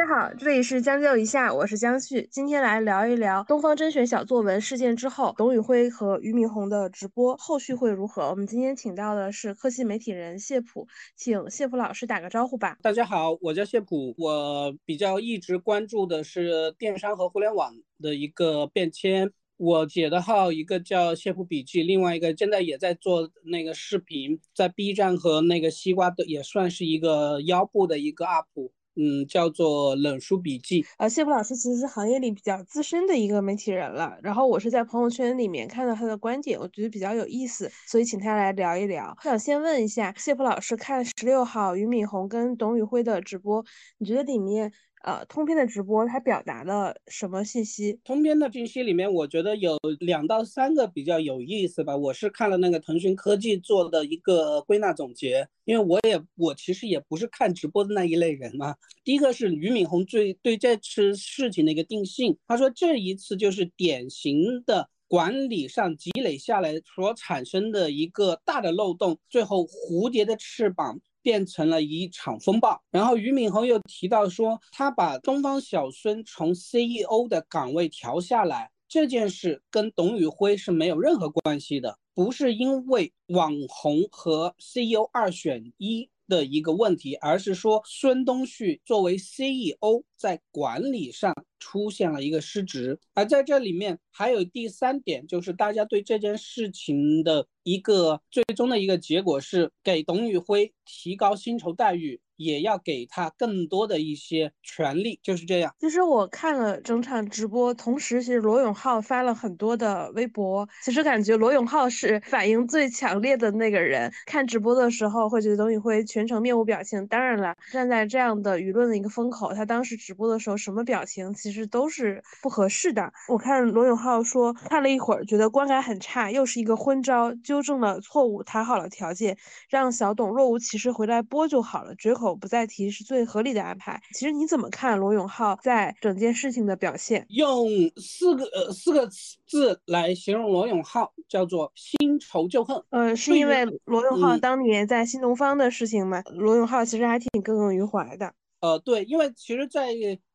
大家好，这里是将就一下，我是江旭，今天来聊一聊东方甄选小作文事件之后，董宇辉和俞敏洪的直播后续会如何？我们今天请到的是科技媒体人谢普，请谢普老师打个招呼吧。大家好，我叫谢普，我比较一直关注的是电商和互联网的一个变迁。我姐的号一个叫谢普笔记，另外一个现在也在做那个视频，在 B 站和那个西瓜的也算是一个腰部的一个 UP。嗯，叫做冷书笔记。呃，谢普老师其实是行业里比较资深的一个媒体人了。然后我是在朋友圈里面看到他的观点，我觉得比较有意思，所以请他来聊一聊。我想先问一下谢普老师，看十六号俞敏洪跟董宇辉的直播，你觉得里面？呃，通篇的直播它表达了什么信息？通篇的信息里面，我觉得有两到三个比较有意思吧。我是看了那个腾讯科技做的一个归纳总结，因为我也我其实也不是看直播的那一类人嘛。第一个是俞敏洪最对这次事情的一个定性，他说这一次就是典型的管理上积累下来所产生的一个大的漏洞，最后蝴蝶的翅膀。变成了一场风暴。然后俞敏洪又提到说，他把东方小孙从 CEO 的岗位调下来这件事，跟董宇辉是没有任何关系的，不是因为网红和 CEO 二选一的一个问题，而是说孙东旭作为 CEO 在管理上。出现了一个失职，而在这里面还有第三点，就是大家对这件事情的一个最终的一个结果是给董宇辉提高薪酬待遇。也要给他更多的一些权利，就是这样。其实我看了整场直播，同时其实罗永浩发了很多的微博。其实感觉罗永浩是反应最强烈的那个人。看直播的时候会觉得董宇辉全程面无表情。当然了，站在这样的舆论的一个风口，他当时直播的时候什么表情其实都是不合适的。我看罗永浩说看了一会儿，觉得观感很差，又是一个昏招，纠正了错误，谈好了条件，让小董若无其事回来播就好了，绝口。不再提是最合理的安排。其实你怎么看罗永浩在整件事情的表现？用四个呃四个字来形容罗永浩，叫做新仇旧恨。呃，是因为罗永浩当年在新东方的事情吗？罗永浩其实还挺耿耿于怀的。呃，对，因为其实，在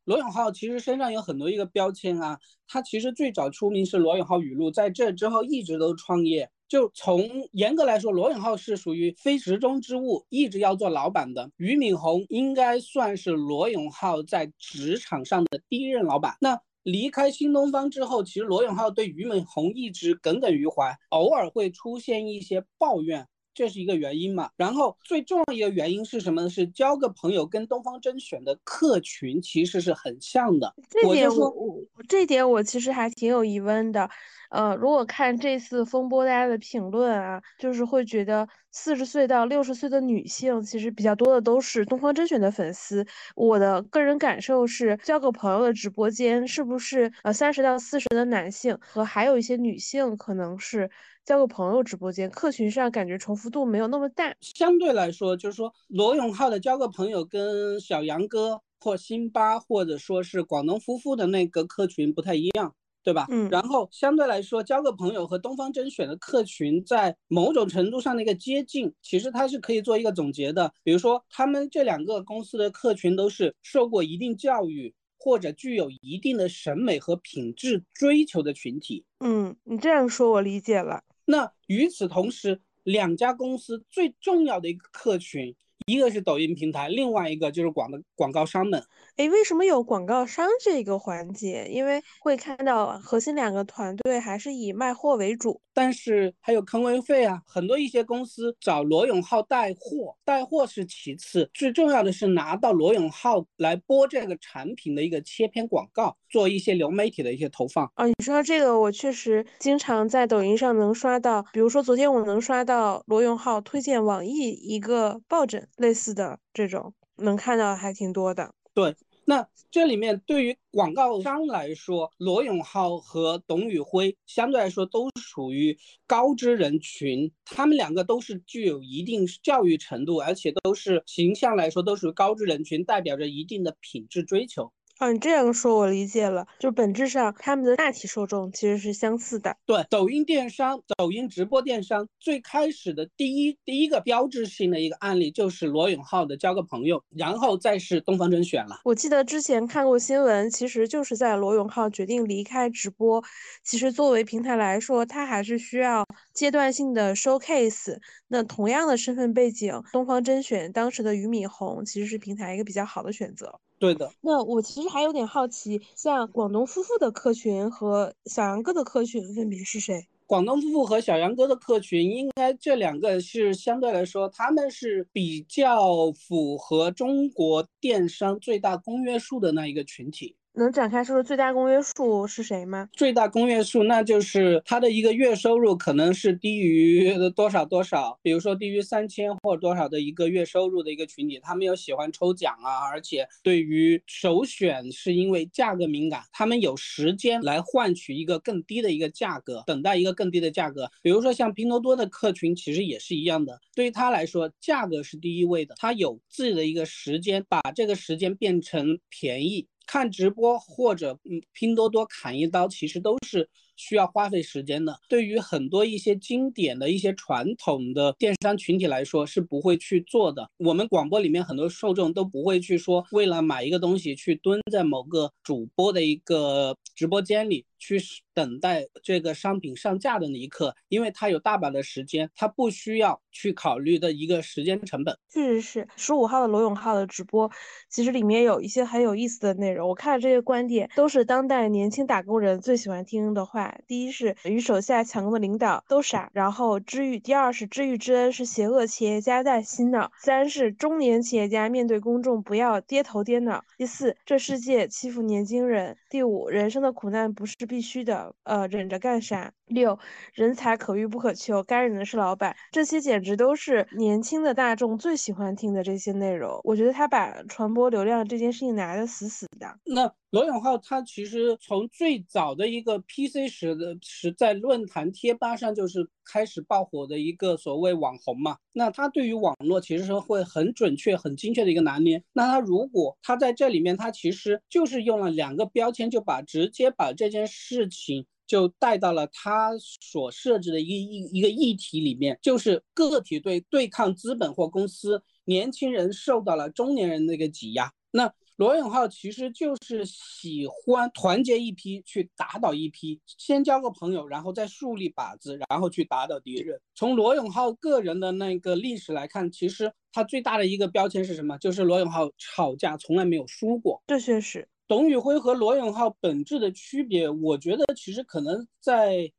罗永浩其实身上有很多一个标签啊。他其实最早出名是罗永浩语录，在这之后一直都创业。就从严格来说，罗永浩是属于非池中之物，一直要做老板的。俞敏洪应该算是罗永浩在职场上的第一任老板。那离开新东方之后，其实罗永浩对俞敏洪一直耿耿于怀，偶尔会出现一些抱怨。这是一个原因嘛，然后最重要一个原因是什么呢？是交个朋友跟东方甄选的客群其实是很像的。这点我我这点我其实还挺有疑问的。呃，如果看这次风波大家的评论啊，就是会觉得四十岁到六十岁的女性其实比较多的都是东方甄选的粉丝。我的个人感受是，交个朋友的直播间是不是呃三十到四十的男性和还有一些女性可能是。交个朋友直播间客群上感觉重复度没有那么大，相对来说就是说罗永浩的交个朋友跟小杨哥或辛巴或者说是广东夫妇的那个客群不太一样，对吧？嗯，然后相对来说交个朋友和东方甄选的客群在某种程度上的一个接近，其实它是可以做一个总结的。比如说他们这两个公司的客群都是受过一定教育或者具有一定的审美和品质追求的群体。嗯，你这样说我理解了。那与此同时，两家公司最重要的一个客群。一个是抖音平台，另外一个就是广的广告商们。哎，为什么有广告商这个环节？因为会看到核心两个团队还是以卖货为主，但是还有坑位费啊。很多一些公司找罗永浩带货，带货是其次，最重要的是拿到罗永浩来播这个产品的一个切片广告，做一些流媒体的一些投放。啊，你说这个，我确实经常在抖音上能刷到，比如说昨天我能刷到罗永浩推荐网易一个抱枕。类似的这种能看到还挺多的。对，那这里面对于广告商来说，罗永浩和董宇辉相对来说都属于高知人群，他们两个都是具有一定教育程度，而且都是形象来说都属于高知人群，代表着一定的品质追求。哦，你这样说，我理解了。就本质上，他们的大体受众其实是相似的。对，抖音电商、抖音直播电商最开始的第一第一个标志性的一个案例就是罗永浩的交个朋友，然后再是东方甄选了。我记得之前看过新闻，其实就是在罗永浩决定离开直播，其实作为平台来说，他还是需要阶段性的 showcase。那同样的身份背景，东方甄选当时的俞敏洪其实是平台一个比较好的选择。对的，那我其实还有点好奇，像广东夫妇的客群和小杨哥的客群分别是谁？广东夫妇和小杨哥的客群，应该这两个是相对来说，他们是比较符合中国电商最大公约数的那一个群体。能展开说说最大公约数是谁吗？最大公约数，那就是他的一个月收入可能是低于多少多少，比如说低于三千或者多少的一个月收入的一个群体，他们有喜欢抽奖啊，而且对于首选是因为价格敏感，他们有时间来换取一个更低的一个价格，等待一个更低的价格。比如说像拼多多的客群，其实也是一样的，对于他来说，价格是第一位的，他有自己的一个时间，把这个时间变成便宜。看直播或者嗯拼多多砍一刀，其实都是。需要花费时间的，对于很多一些经典的一些传统的电商群体来说是不会去做的。我们广播里面很多受众都不会去说，为了买一个东西去蹲在某个主播的一个直播间里去等待这个商品上架的那一刻，因为他有大把的时间，他不需要去考虑的一个时间成本。确实是十五号的罗永浩的直播，其实里面有一些很有意思的内容。我看了这些观点，都是当代年轻打工人最喜欢听的话。第一是与手下抢功的领导都傻，然后知遇；第二是知遇之恩是邪恶企业家在洗脑；三是中年企业家面对公众不要跌头跌脑；第四，这世界欺负年轻人；第五，人生的苦难不是必须的，呃，忍着干啥？六，人才可遇不可求，该忍的是老板。这些简直都是年轻的大众最喜欢听的这些内容。我觉得他把传播流量这件事情拿得死死的。那罗永浩他其实从最早的一个 PC 时的时在论坛贴吧上就是开始爆火的一个所谓网红嘛。那他对于网络其实是会很准确、很精确的一个拿捏。那他如果他在这里面，他其实就是用了两个标签，就把直接把这件事情。就带到了他所设置的一个一一个议题里面，就是个体对对抗资本或公司，年轻人受到了中年人的一个挤压。那罗永浩其实就是喜欢团结一批去打倒一批，先交个朋友，然后再树立靶子，然后去打倒敌人。从罗永浩个人的那个历史来看，其实他最大的一个标签是什么？就是罗永浩吵架从来没有输过。这确实。董宇辉和罗永浩本质的区别，我觉得其实可能在，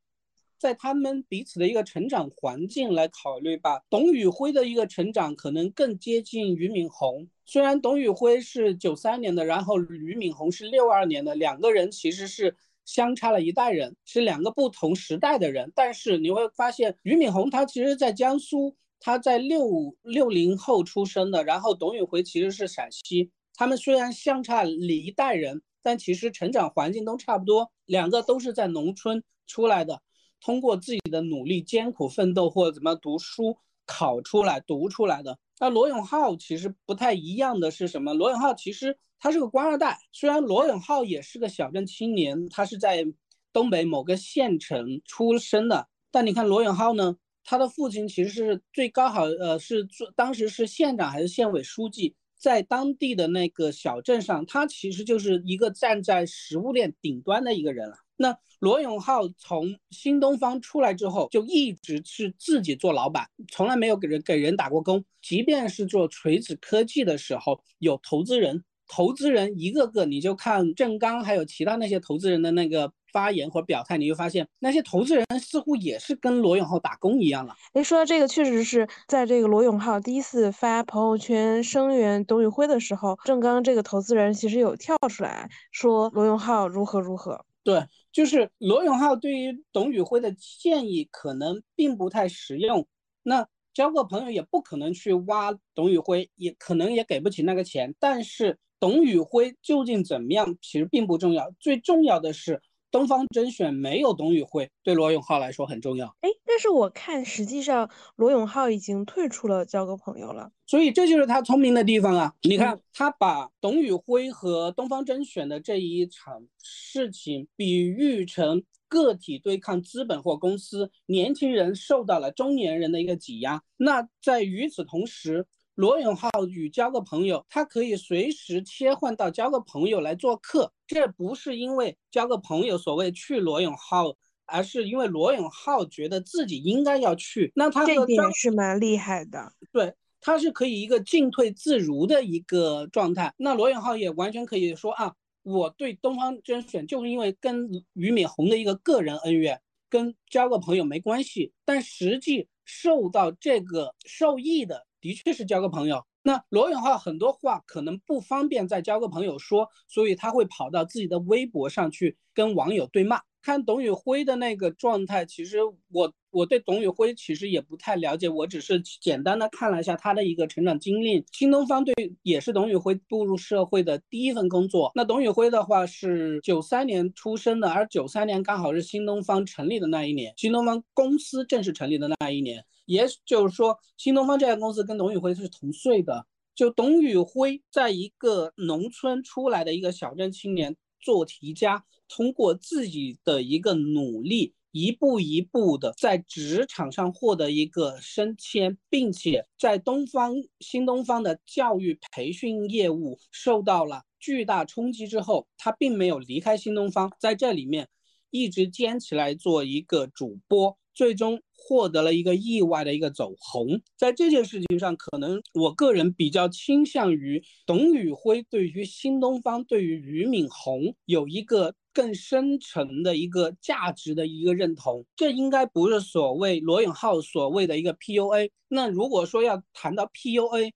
在他们彼此的一个成长环境来考虑吧。董宇辉的一个成长可能更接近俞敏洪，虽然董宇辉是九三年的，然后俞敏洪是六二年的，两个人其实是相差了一代人，是两个不同时代的人。但是你会发现，俞敏洪他其实在江苏，他在六六零后出生的，然后董宇辉其实是陕西。他们虽然相差一代人，但其实成长环境都差不多。两个都是在农村出来的，通过自己的努力、艰苦奋斗或者怎么读书考出来、读出来的。那罗永浩其实不太一样的是什么？罗永浩其实他是个官二代，虽然罗永浩也是个小镇青年，他是在东北某个县城出生的，但你看罗永浩呢，他的父亲其实是最高好呃是做当时是县长还是县委书记。在当地的那个小镇上，他其实就是一个站在食物链顶端的一个人了。那罗永浩从新东方出来之后，就一直是自己做老板，从来没有给人给人打过工。即便是做锤子科技的时候，有投资人，投资人一个个，你就看郑刚还有其他那些投资人的那个。发言或表态，你就发现那些投资人似乎也是跟罗永浩打工一样了。哎，说到这个，确实是在这个罗永浩第一次发朋友圈声援董宇辉的时候，郑刚这个投资人其实有跳出来说罗永浩如何如何。对，就是罗永浩对于董宇辉的建议可能并不太实用。那交个朋友也不可能去挖董宇辉，也可能也给不起那个钱。但是董宇辉究竟怎么样，其实并不重要，最重要的是。东方甄选没有董宇辉，对罗永浩来说很重要。哎，但是我看实际上罗永浩已经退出了交个朋友了，所以这就是他聪明的地方啊！你看，他把董宇辉和东方甄选的这一场事情比喻成个体对抗资本或公司，年轻人受到了中年人的一个挤压。那在与此同时，罗永浩与交个朋友，他可以随时切换到交个朋友来做客，这不是因为交个朋友所谓去罗永浩，而是因为罗永浩觉得自己应该要去。那他这点是蛮厉害的，对，他是可以一个进退自如的一个状态。那罗永浩也完全可以说啊，我对东方甄选就是因为跟俞敏洪的一个个人恩怨，跟交个朋友没关系，但实际受到这个受益的。的确是交个朋友。那罗永浩很多话可能不方便再交个朋友说，所以他会跑到自己的微博上去跟网友对骂。看董宇辉的那个状态，其实我我对董宇辉其实也不太了解，我只是简单的看了一下他的一个成长经历。新东方对也是董宇辉步入社会的第一份工作。那董宇辉的话是九三年出生的，而九三年刚好是新东方成立的那一年，新东方公司正式成立的那一年。也就是说，新东方这家公司跟董宇辉是同岁的。就董宇辉在一个农村出来的一个小镇青年做题家，通过自己的一个努力，一步一步的在职场上获得一个升迁，并且在东方新东方的教育培训业务受到了巨大冲击之后，他并没有离开新东方，在这里面一直坚持来做一个主播。最终获得了一个意外的一个走红，在这件事情上，可能我个人比较倾向于董宇辉对于新东方、对于俞敏洪有一个更深层的一个价值的一个认同。这应该不是所谓罗永浩所谓的一个 PUA。那如果说要谈到 PUA，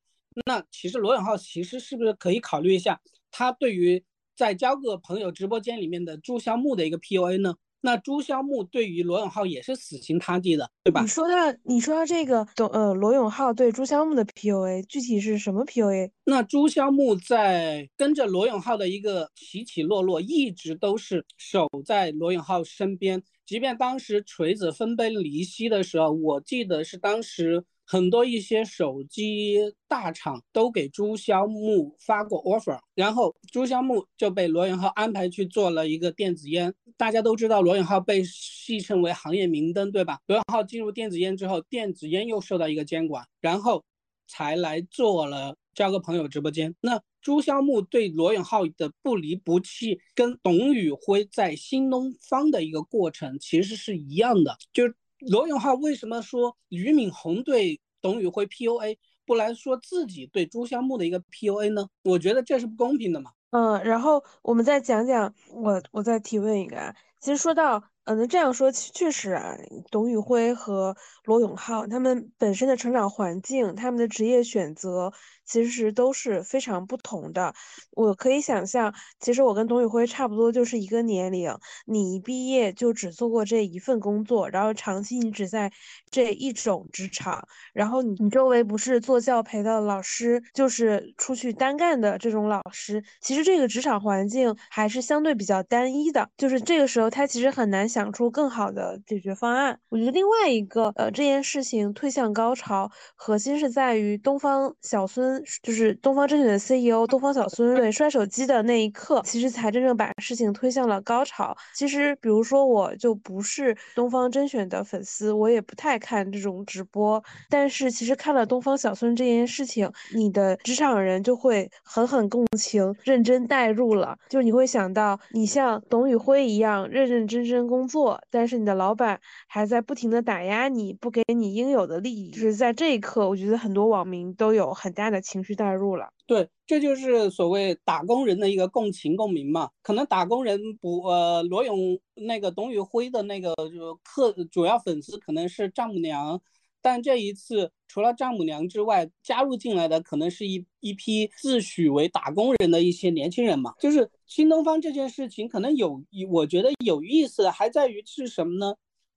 那其实罗永浩其实是不是可以考虑一下，他对于在交个朋友直播间里面的朱萧木的一个 PUA 呢？那朱萧木对于罗永浩也是死心塌地的，对吧？你说到你说到这个，董呃罗永浩对朱萧木的 PUA，具体是什么 PUA？那朱萧木在跟着罗永浩的一个起起落落，一直都是守在罗永浩身边，即便当时锤子分崩离析的时候，我记得是当时。很多一些手机大厂都给朱萧木发过 offer，然后朱萧木就被罗永浩安排去做了一个电子烟。大家都知道罗永浩被戏称为行业明灯，对吧？罗永浩进入电子烟之后，电子烟又受到一个监管，然后才来做了交个朋友直播间。那朱萧木对罗永浩的不离不弃，跟董宇辉在新东方的一个过程其实是一样的，就。罗永浩为什么说俞敏洪对董宇辉 PUA，不来说自己对朱萧木的一个 PUA 呢？我觉得这是不公平的嘛。嗯，然后我们再讲讲，我我再提问一个啊，其实说到。嗯，那这样说确实啊，董宇辉和罗永浩他们本身的成长环境，他们的职业选择其实都是非常不同的。我可以想象，其实我跟董宇辉差不多，就是一个年龄。你一毕业就只做过这一份工作，然后长期你只在这一种职场，然后你你周围不是做教培的老师，就是出去单干的这种老师。其实这个职场环境还是相对比较单一的，就是这个时候他其实很难。想出更好的解决方案。我觉得另外一个，呃，这件事情推向高潮，核心是在于东方小孙，就是东方甄选的 CEO 东方小孙对摔手机的那一刻，其实才真正把事情推向了高潮。其实，比如说，我就不是东方甄选的粉丝，我也不太看这种直播，但是其实看了东方小孙这件事情，你的职场人就会狠狠共情，认真代入了，就你会想到，你像董宇辉一样认认真真。工作，但是你的老板还在不停的打压你，不给你应有的利益。就是在这一刻，我觉得很多网民都有很大的情绪代入了。对，这就是所谓打工人的一个共情共鸣嘛。可能打工人不，呃，罗永那个董宇辉的那个就客主要粉丝可能是丈母娘。但这一次，除了丈母娘之外，加入进来的可能是一一批自诩为打工人的一些年轻人嘛。就是新东方这件事情，可能有，我觉得有意思的还在于是什么呢？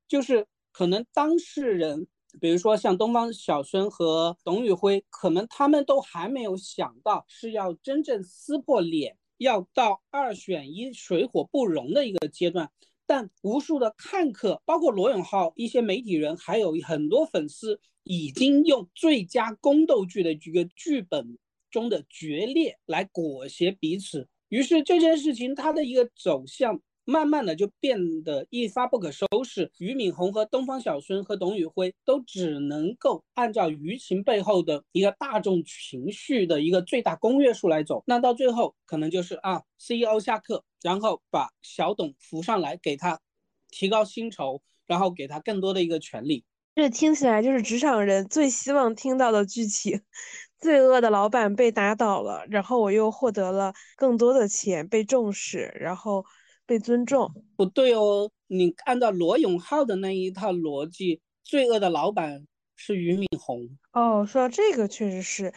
就是可能当事人，比如说像东方小孙和董宇辉，可能他们都还没有想到是要真正撕破脸，要到二选一、水火不容的一个阶段。但无数的看客，包括罗永浩一些媒体人，还有很多粉丝，已经用最佳宫斗剧的一个剧本中的决裂来裹挟彼此。于是这件事情它的一个走向。慢慢的就变得一发不可收拾，俞敏洪和东方小孙和董宇辉都只能够按照舆情背后的一个大众情绪的一个最大公约数来走，那到最后可能就是啊，CEO 下课，然后把小董扶上来，给他提高薪酬，然后给他更多的一个权利。这听起来就是职场人最希望听到的剧情：罪恶的老板被打倒了，然后我又获得了更多的钱，被重视，然后。被尊重不对哦，你按照罗永浩的那一套逻辑，罪恶的老板是俞敏洪哦。说到这个，确实是，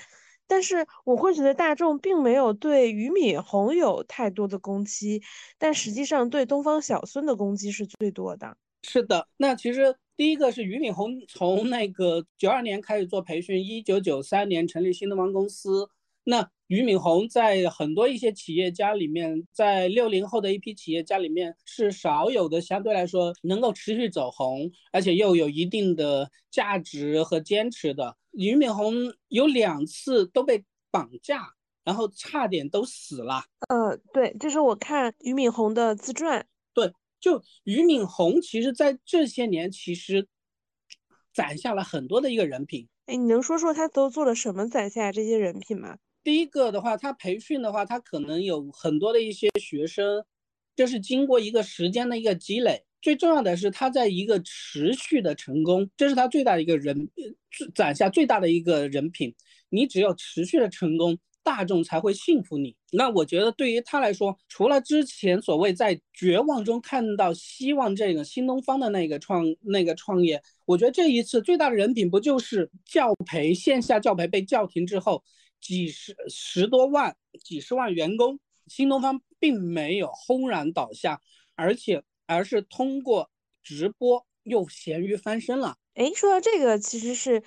但是我会觉得大众并没有对俞敏洪有太多的攻击，但实际上对东方小孙的攻击是最多的。是的，那其实第一个是俞敏洪从那个九二年开始做培训，一九九三年成立新东方公司。那俞敏洪在很多一些企业家里面，在六零后的一批企业家里面是少有的，相对来说能够持续走红，而且又有一定的价值和坚持的。俞敏洪有两次都被绑架，然后差点都死了。呃，对，这是我看俞敏洪的自传。对，就俞敏洪，其实在这些年其实攒下了很多的一个人品。哎，你能说说他都做了什么攒下这些人品吗？第一个的话，他培训的话，他可能有很多的一些学生，就是经过一个时间的一个积累。最重要的是，他在一个持续的成功，这是他最大的一个人攒下最大的一个人品。你只有持续的成功，大众才会信服你。那我觉得对于他来说，除了之前所谓在绝望中看到希望这个新东方的那个创那个创业，我觉得这一次最大的人品不就是教培线下教培被叫停之后。几十十多万、几十万员工，新东方并没有轰然倒下，而且而是通过直播又咸鱼翻身了。哎，说到这个，其实是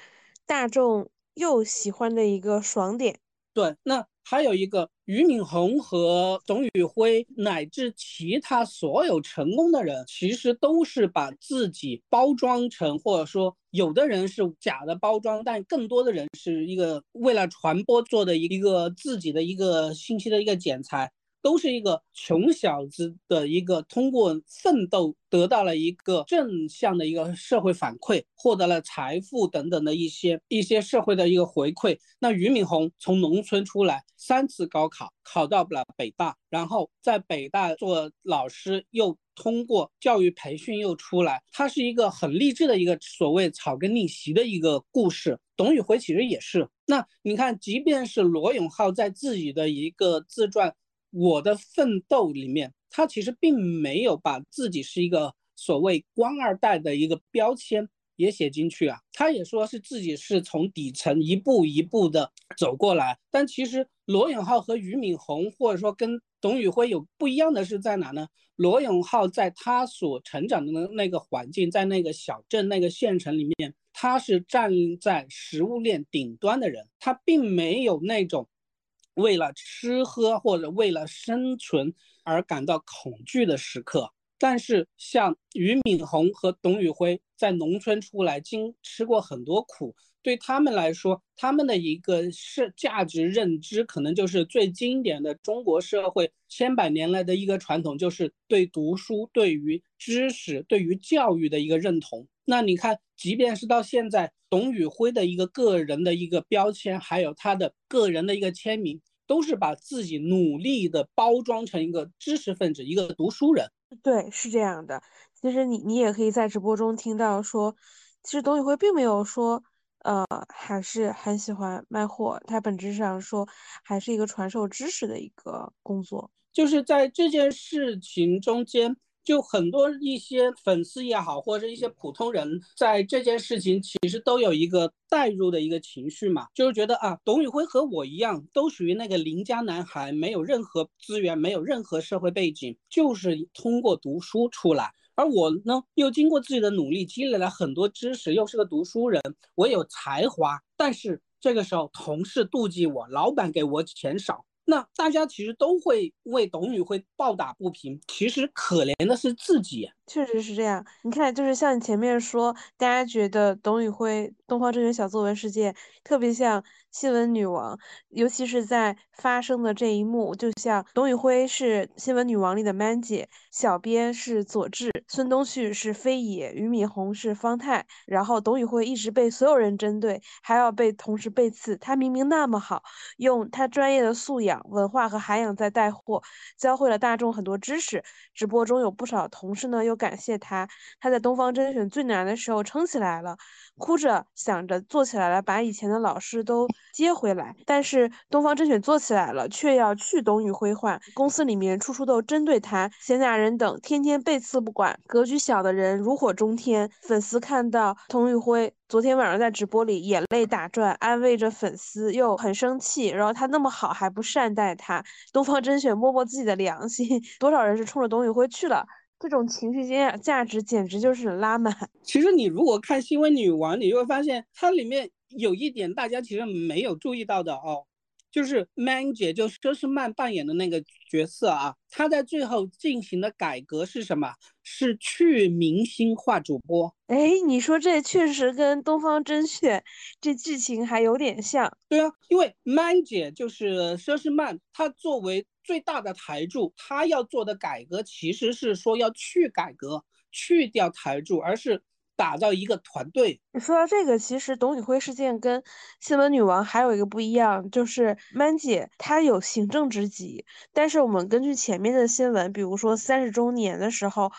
大众又喜欢的一个爽点。对，那。还有一个俞敏洪和董宇辉，乃至其他所有成功的人，其实都是把自己包装成，或者说有的人是假的包装，但更多的人是一个为了传播做的一个自己的一个信息的一个剪裁。都是一个穷小子的一个通过奋斗得到了一个正向的一个社会反馈，获得了财富等等的一些一些社会的一个回馈。那俞敏洪从农村出来，三次高考考到了北大，然后在北大做老师，又通过教育培训又出来，他是一个很励志的一个所谓草根逆袭的一个故事。董宇辉其实也是。那你看，即便是罗永浩在自己的一个自传。我的奋斗里面，他其实并没有把自己是一个所谓官二代的一个标签也写进去啊。他也说是自己是从底层一步一步的走过来。但其实罗永浩和俞敏洪，或者说跟董宇辉有不一样的是在哪呢？罗永浩在他所成长的那个环境，在那个小镇、那个县城里面，他是站在食物链顶端的人，他并没有那种。为了吃喝或者为了生存而感到恐惧的时刻，但是像俞敏洪和董宇辉在农村出来，经吃过很多苦，对他们来说，他们的一个是价值认知，可能就是最经典的中国社会千百年来的一个传统，就是对读书、对于知识、对于教育的一个认同。那你看，即便是到现在，董宇辉的一个个人的一个标签，还有他的个人的一个签名。都是把自己努力的包装成一个知识分子，一个读书人。对，是这样的。其实你你也可以在直播中听到说，其实董宇辉并没有说，呃，还是很喜欢卖货。他本质上说，还是一个传授知识的一个工作。就是在这件事情中间。就很多一些粉丝也好，或者一些普通人，在这件事情其实都有一个代入的一个情绪嘛，就是觉得啊，董宇辉和我一样，都属于那个邻家男孩，没有任何资源，没有任何社会背景，就是通过读书出来。而我呢，又经过自己的努力，积累了很多知识，又是个读书人，我有才华，但是这个时候同事妒忌我，老板给我钱少。那大家其实都会为董宇辉抱打不平，其实可怜的是自己。确实是这样。你看，就是像你前面说，大家觉得董宇辉东方甄选小作文事件特别像新闻女王，尤其是在发生的这一幕，就像董宇辉是新闻女王里的 man 姐，小编是佐治，孙东旭是飞野，俞敏洪是方太，然后董宇辉一直被所有人针对，还要被同时背刺。他明明那么好，用他专业的素养、文化和涵养在带货，教会了大众很多知识。直播中有不少同事呢，又感谢他，他在东方甄选最难的时候撑起来了，哭着想着做起来了，把以前的老师都接回来。但是东方甄选做起来了，却要去董宇辉换，公司里面处处都针对他，闲杂人等天天背刺不管，格局小的人如火中天。粉丝看到董宇辉昨天晚上在直播里眼泪打转，安慰着粉丝，又很生气，然后他那么好还不善待他，东方甄选摸摸自己的良心，多少人是冲着董宇辉去了。这种情绪价价值简直就是拉满。其实你如果看《新闻女王》，你就会发现它里面有一点大家其实没有注意到的哦，就是 Man 姐，就佘诗曼扮演的那个角色啊，她在最后进行的改革是什么？是去明星化主播。哎，你说这确实跟东方甄选这剧情还有点像。对啊，因为 Man 姐就是佘诗曼，她作为。最大的台柱，他要做的改革其实是说要去改革，去掉台柱，而是打造一个团队。说到这个，其实董宇辉事件跟新闻女王还有一个不一样，就是曼姐她有行政职级，但是我们根据前面的新闻，比如说三十周年的时候。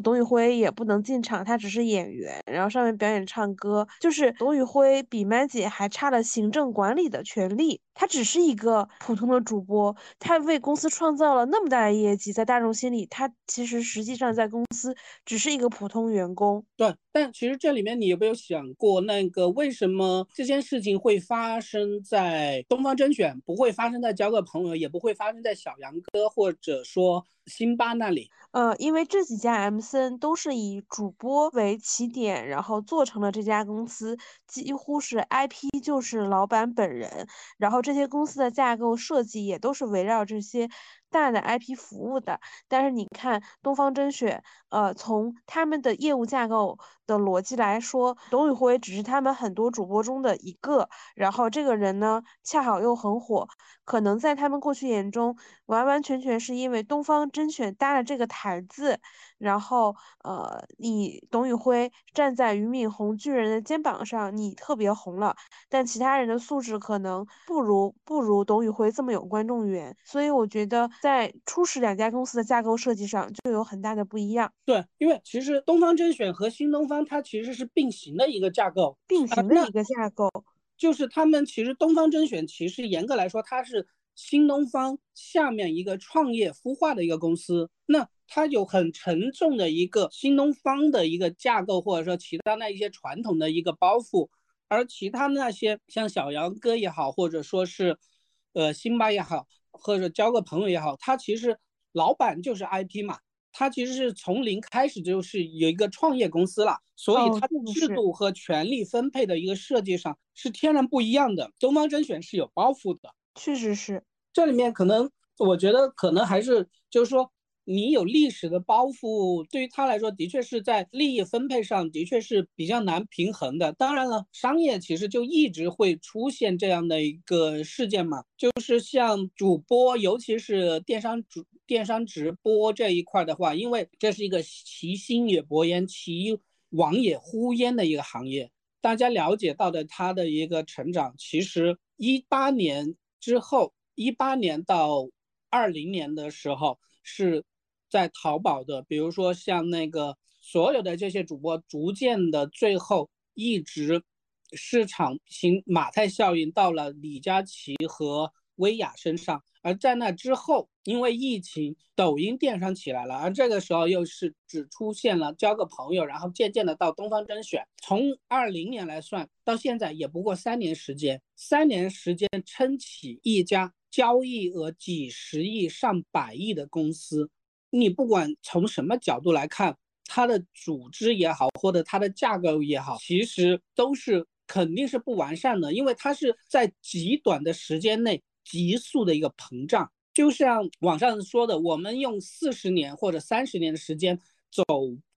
董宇辉也不能进场，他只是演员，然后上面表演唱歌。就是董宇辉比麦姐还差了行政管理的权利，他只是一个普通的主播，他为公司创造了那么大的业绩，在大众心里，他其实实际上在公司只是一个普通员工。对，但其实这里面你有没有想过，那个为什么这件事情会发生在东方甄选，不会发生在交个朋友，也不会发生在小杨哥或者说辛巴那里？呃，因为这几家 MCN 都是以主播为起点，然后做成了这家公司，几乎是 IP 就是老板本人，然后这些公司的架构设计也都是围绕这些。大的 IP 服务的，但是你看东方甄选，呃，从他们的业务架构的逻辑来说，董宇辉只是他们很多主播中的一个，然后这个人呢，恰好又很火，可能在他们过去眼中，完完全全是因为东方甄选搭了这个台子，然后呃，你董宇辉站在俞敏洪巨人的肩膀上，你特别红了，但其他人的素质可能不如不如董宇辉这么有观众缘，所以我觉得。在初始两家公司的架构设计上就有很大的不一样。对，因为其实东方甄选和新东方它其实是并行的一个架构，并行的一个架构。就是他们其实东方甄选其实严格来说它是新东方下面一个创业孵化的一个公司，那它有很沉重的一个新东方的一个架构，或者说其他那一些传统的一个包袱，而其他那些像小杨哥也好，或者说是呃辛巴也好。或者交个朋友也好，他其实老板就是 IP 嘛，他其实是从零开始就是有一个创业公司了，所以它的制度和权力分配的一个设计上是天然不一样的。东方甄选是有包袱的，确实是，这里面可能我觉得可能还是就是说。你有历史的包袱，对于他来说，的确是在利益分配上的确是比较难平衡的。当然了，商业其实就一直会出现这样的一个事件嘛，就是像主播，尤其是电商主电商直播这一块的话，因为这是一个其兴也勃焉，其亡也忽焉的一个行业。大家了解到的他的一个成长，其实一八年之后，一八年到二零年的时候是。在淘宝的，比如说像那个所有的这些主播，逐渐的最后一直市场型马太效应到了李佳琦和薇娅身上，而在那之后，因为疫情，抖音电商起来了，而这个时候又是只出现了交个朋友，然后渐渐的到东方甄选，从二零年来算到现在也不过三年时间，三年时间撑起一家交易额几十亿上百亿的公司。你不管从什么角度来看，它的组织也好，或者它的架构也好，其实都是肯定是不完善的，因为它是在极短的时间内急速的一个膨胀。就像网上说的，我们用四十年或者三十年的时间走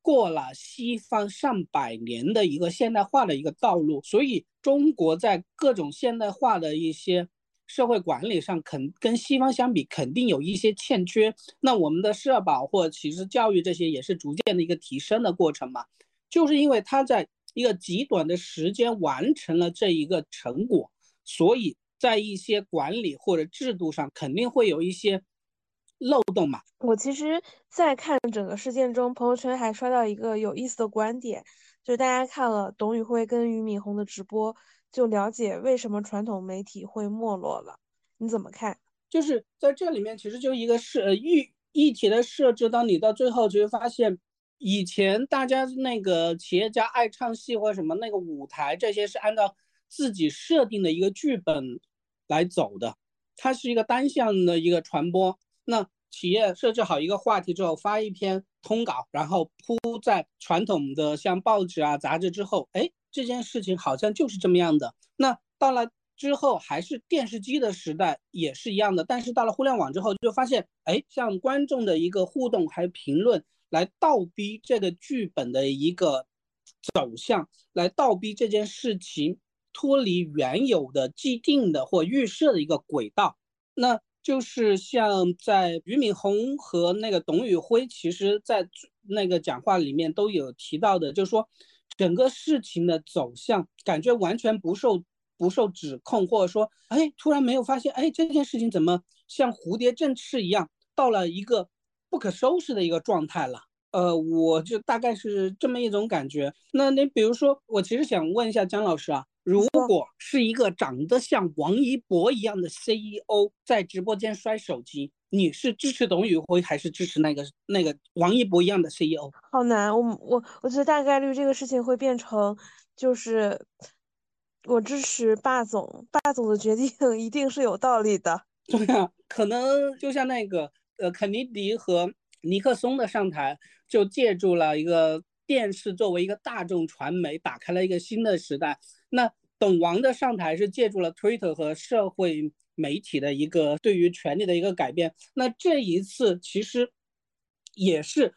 过了西方上百年的一个现代化的一个道路，所以中国在各种现代化的一些社会管理上，肯跟西方相比，肯定有一些欠缺。那我们的社保或其实教育这些也是逐渐的一个提升的过程嘛，就是因为它在一个极短的时间完成了这一个成果，所以。在一些管理或者制度上，肯定会有一些漏洞嘛。我其实，在看整个事件中，朋友圈还刷到一个有意思的观点，就是大家看了董宇辉跟俞敏洪的直播，就了解为什么传统媒体会没落了。你怎么看？就是在这里面，其实就一个是议议题的设置，当你到最后就会发现，以前大家那个企业家爱唱戏或者什么那个舞台，这些是按照。自己设定的一个剧本来走的，它是一个单向的一个传播。那企业设置好一个话题之后，发一篇通稿，然后铺在传统的像报纸啊、杂志之后，哎，这件事情好像就是这么样的。那到了之后，还是电视机的时代也是一样的。但是到了互联网之后，就发现，哎，像观众的一个互动还有评论，来倒逼这个剧本的一个走向，来倒逼这件事情。脱离原有的既定的或预设的一个轨道，那就是像在俞敏洪和那个董宇辉，其实在那个讲话里面都有提到的，就是说整个事情的走向感觉完全不受不受指控，或者说，哎，突然没有发现，哎，这件事情怎么像蝴蝶振翅一样，到了一个不可收拾的一个状态了。呃，我就大概是这么一种感觉。那你比如说，我其实想问一下姜老师啊。如果是一个长得像王一博一样的 CEO 在直播间摔手机，你是支持董宇辉还是支持那个那个王一博一样的 CEO？好难，我我我觉得大概率这个事情会变成，就是我支持霸总，霸总的决定 一定是有道理的。对啊，可能就像那个呃肯尼迪和尼克松的上台，就借助了一个电视作为一个大众传媒，打开了一个新的时代。那董王的上台是借助了 Twitter 和社会媒体的一个对于权力的一个改变。那这一次其实也是，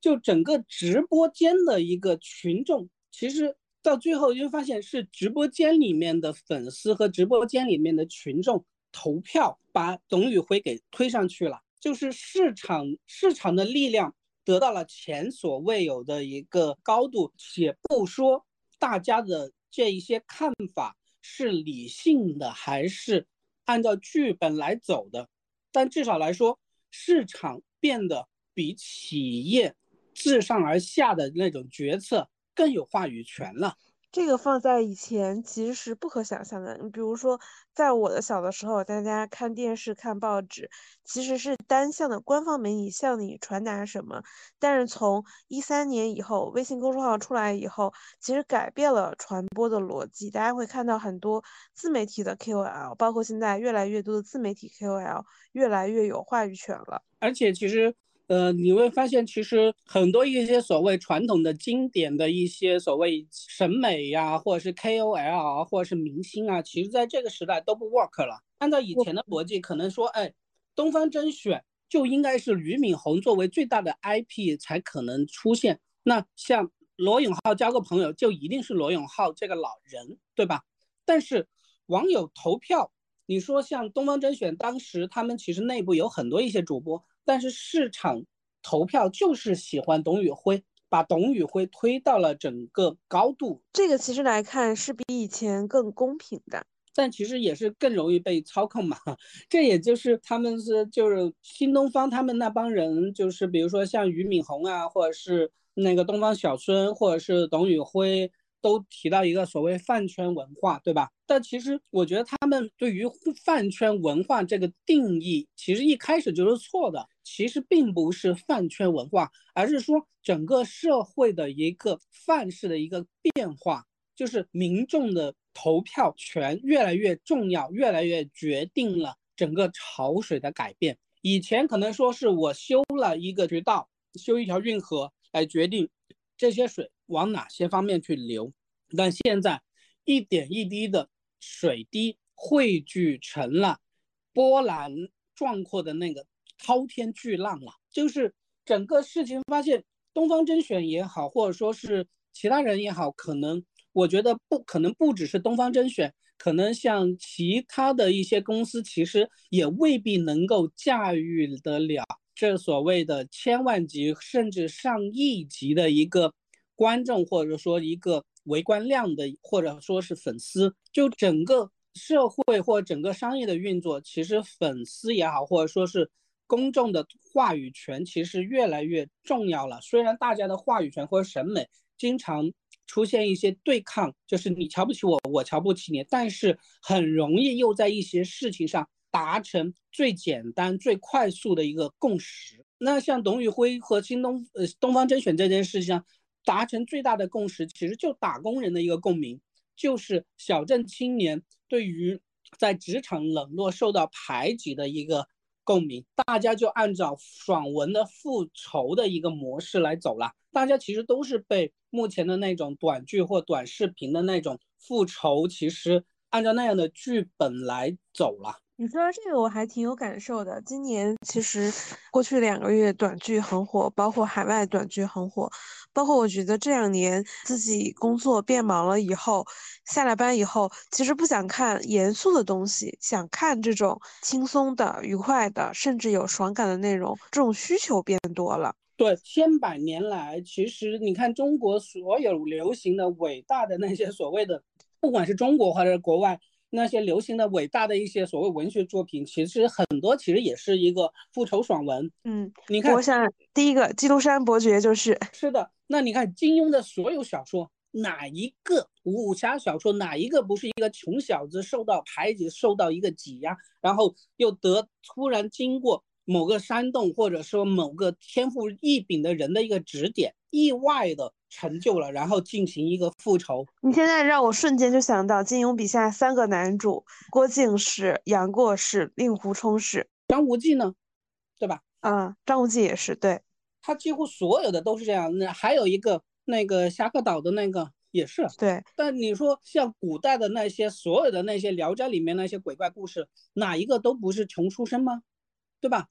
就整个直播间的一个群众，其实到最后就发现是直播间里面的粉丝和直播间里面的群众投票把董宇辉给推上去了，就是市场市场的力量得到了前所未有的一个高度，且不说大家的。这一些看法是理性的还是按照剧本来走的？但至少来说，市场变得比企业自上而下的那种决策更有话语权了。这个放在以前其实是不可想象的。你比如说，在我的小的时候，大家看电视、看报纸，其实是单向的官方媒体向你传达什么。但是从一三年以后，微信公众号出来以后，其实改变了传播的逻辑。大家会看到很多自媒体的 KOL，包括现在越来越多的自媒体 KOL，越来越有话语权了。而且其实。呃，你会发现，其实很多一些所谓传统的经典的一些所谓审美呀，或者是 KOL 啊，或者是明星啊，其实在这个时代都不 work 了。按照以前的逻辑，可能说，哎，东方甄选就应该是俞敏洪作为最大的 IP 才可能出现。那像罗永浩交个朋友，就一定是罗永浩这个老人，对吧？但是网友投票，你说像东方甄选当时他们其实内部有很多一些主播。但是市场投票就是喜欢董宇辉，把董宇辉推到了整个高度。这个其实来看是比以前更公平的，但其实也是更容易被操控嘛。这也就是他们是就是新东方他们那帮人，就是比如说像俞敏洪啊，或者是那个东方小孙，或者是董宇辉。都提到一个所谓饭圈文化，对吧？但其实我觉得他们对于饭圈文化这个定义，其实一开始就是错的。其实并不是饭圈文化，而是说整个社会的一个范式的一个变化，就是民众的投票权越来越重要，越来越决定了整个潮水的改变。以前可能说是我修了一个渠道，修一条运河来决定这些水。往哪些方面去流？但现在一点一滴的水滴汇聚成了波澜壮阔的那个滔天巨浪了。就是整个事情发现，东方甄选也好，或者说是其他人也好，可能我觉得不可能不只是东方甄选，可能像其他的一些公司，其实也未必能够驾驭得了这所谓的千万级甚至上亿级的一个观众，或者说一个围观量的，或者说是粉丝，就整个。社会或整个商业的运作，其实粉丝也好，或者说是公众的话语权，其实越来越重要了。虽然大家的话语权或者审美经常出现一些对抗，就是你瞧不起我，我瞧不起你，但是很容易又在一些事情上达成最简单、最快速的一个共识。那像董宇辉和新东呃东方甄选这件事情上达成最大的共识，其实就打工人的一个共鸣。就是小镇青年对于在职场冷落、受到排挤的一个共鸣，大家就按照爽文的复仇的一个模式来走了。大家其实都是被目前的那种短剧或短视频的那种复仇，其实按照那样的剧本来走了。你说到这个，我还挺有感受的。今年其实过去两个月短剧很火，包括海外短剧很火，包括我觉得这两年自己工作变忙了以后，下了班以后，其实不想看严肃的东西，想看这种轻松的、愉快的，甚至有爽感的内容，这种需求变多了。对，千百年来，其实你看中国所有流行的伟大的那些所谓的，不管是中国还是国外。那些流行的伟大的一些所谓文学作品，其实很多其实也是一个复仇爽文。嗯，你看，我想第一个《基督山伯爵》就是 是的。那你看金庸的所有小说，哪一个武侠小说哪一个不是一个穷小子受到排挤、受到一个挤压，然后又得突然经过某个山洞或者说某个天赋异禀的人的一个指点，意外的。成就了，然后进行一个复仇。你现在让我瞬间就想到金庸笔下三个男主：郭靖是、杨过是、令狐冲是。张无忌呢？对吧？啊，张无忌也是。对，他几乎所有的都是这样。那还有一个那个侠客岛的那个也是。对。但你说像古代的那些所有的那些《聊斋》里面那些鬼怪故事，哪一个都不是穷书生吗？对吧？